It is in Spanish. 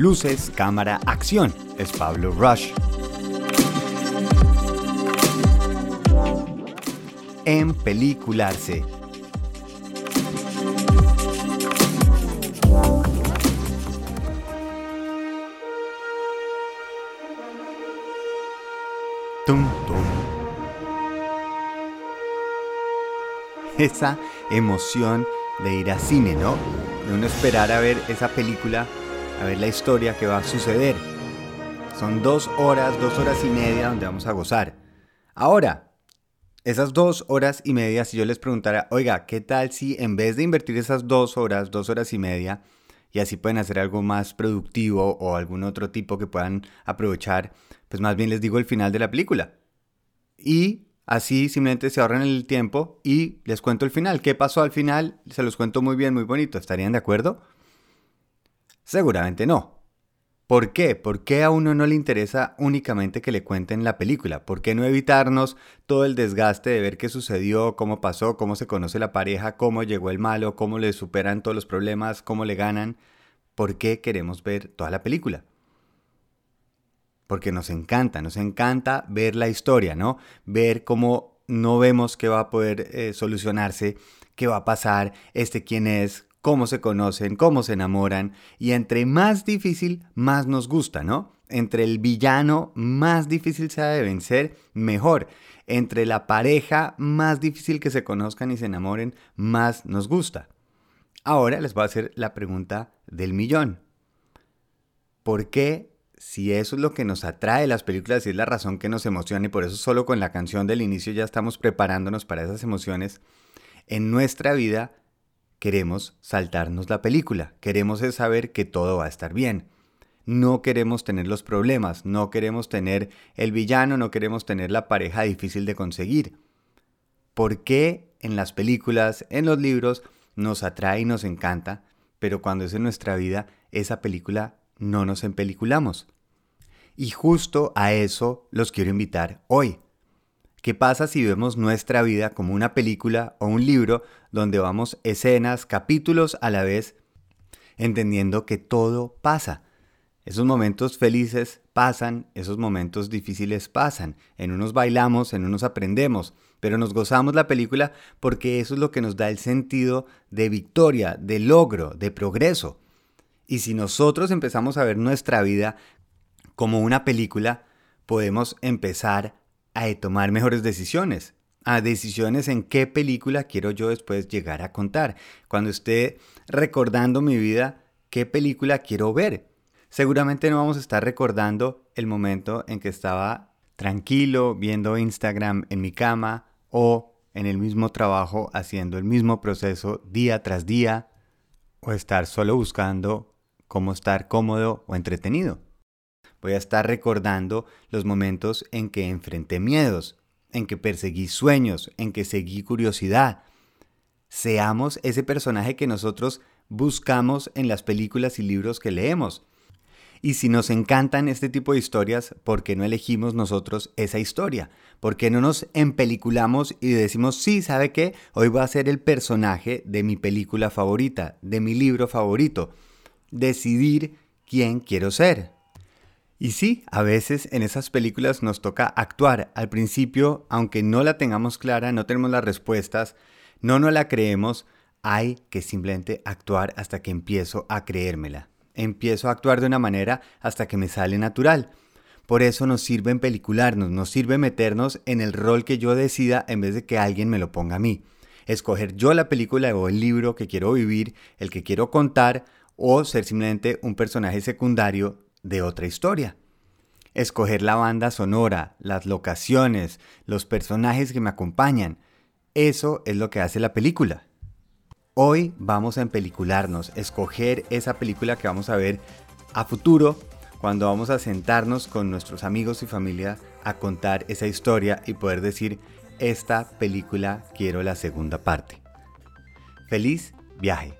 Luces, cámara, acción. Es Pablo Rush. En pelicularse. Tum, tum. Esa emoción de ir a cine, ¿no? De uno esperar a ver esa película, a ver la historia que va a suceder. Son dos horas, dos horas y media donde vamos a gozar. Ahora, esas dos horas y media, si yo les preguntara, oiga, ¿qué tal si en vez de invertir esas dos horas, dos horas y media, y así pueden hacer algo más productivo o algún otro tipo que puedan aprovechar, pues más bien les digo el final de la película. Y así simplemente se ahorran el tiempo y les cuento el final. ¿Qué pasó al final? Se los cuento muy bien, muy bonito. ¿Estarían de acuerdo? Seguramente no. ¿Por qué? ¿Por qué a uno no le interesa únicamente que le cuenten la película? ¿Por qué no evitarnos todo el desgaste de ver qué sucedió, cómo pasó, cómo se conoce la pareja, cómo llegó el malo, cómo le superan todos los problemas, cómo le ganan? ¿Por qué queremos ver toda la película? Porque nos encanta, nos encanta ver la historia, ¿no? Ver cómo no vemos qué va a poder eh, solucionarse, qué va a pasar, este quién es, cómo se conocen, cómo se enamoran, y entre más difícil, más nos gusta, ¿no? Entre el villano, más difícil sea de vencer, mejor. Entre la pareja, más difícil que se conozcan y se enamoren, más nos gusta. Ahora les voy a hacer la pregunta del millón. ¿Por qué, si eso es lo que nos atrae las películas y es la razón que nos emociona, y por eso solo con la canción del inicio ya estamos preparándonos para esas emociones, en nuestra vida queremos saltarnos la película, queremos saber que todo va a estar bien. No queremos tener los problemas, no queremos tener el villano, no queremos tener la pareja difícil de conseguir. ¿Por qué en las películas, en los libros, nos atrae y nos encanta, pero cuando es en nuestra vida, esa película no nos empeliculamos? Y justo a eso los quiero invitar hoy. ¿Qué pasa si vemos nuestra vida como una película o un libro donde vamos escenas, capítulos a la vez, entendiendo que todo pasa? Esos momentos felices pasan, esos momentos difíciles pasan. En unos bailamos, en unos aprendemos, pero nos gozamos la película porque eso es lo que nos da el sentido de victoria, de logro, de progreso. Y si nosotros empezamos a ver nuestra vida como una película, podemos empezar a tomar mejores decisiones, a decisiones en qué película quiero yo después llegar a contar. Cuando esté recordando mi vida, qué película quiero ver. Seguramente no vamos a estar recordando el momento en que estaba tranquilo viendo Instagram en mi cama o en el mismo trabajo haciendo el mismo proceso día tras día o estar solo buscando cómo estar cómodo o entretenido. Voy a estar recordando los momentos en que enfrenté miedos, en que perseguí sueños, en que seguí curiosidad. Seamos ese personaje que nosotros buscamos en las películas y libros que leemos. Y si nos encantan este tipo de historias, ¿por qué no elegimos nosotros esa historia? ¿Por qué no nos empeliculamos y decimos, sí, ¿sabe qué? Hoy voy a ser el personaje de mi película favorita, de mi libro favorito. Decidir quién quiero ser. Y sí, a veces en esas películas nos toca actuar. Al principio, aunque no la tengamos clara, no tenemos las respuestas, no nos la creemos, hay que simplemente actuar hasta que empiezo a creérmela. Empiezo a actuar de una manera hasta que me sale natural. Por eso nos sirve en pelicularnos, nos sirve meternos en el rol que yo decida en vez de que alguien me lo ponga a mí. Escoger yo la película o el libro que quiero vivir, el que quiero contar, o ser simplemente un personaje secundario de otra historia. Escoger la banda sonora, las locaciones, los personajes que me acompañan. Eso es lo que hace la película. Hoy vamos a empelicularnos, escoger esa película que vamos a ver a futuro cuando vamos a sentarnos con nuestros amigos y familia a contar esa historia y poder decir, esta película quiero la segunda parte. Feliz viaje.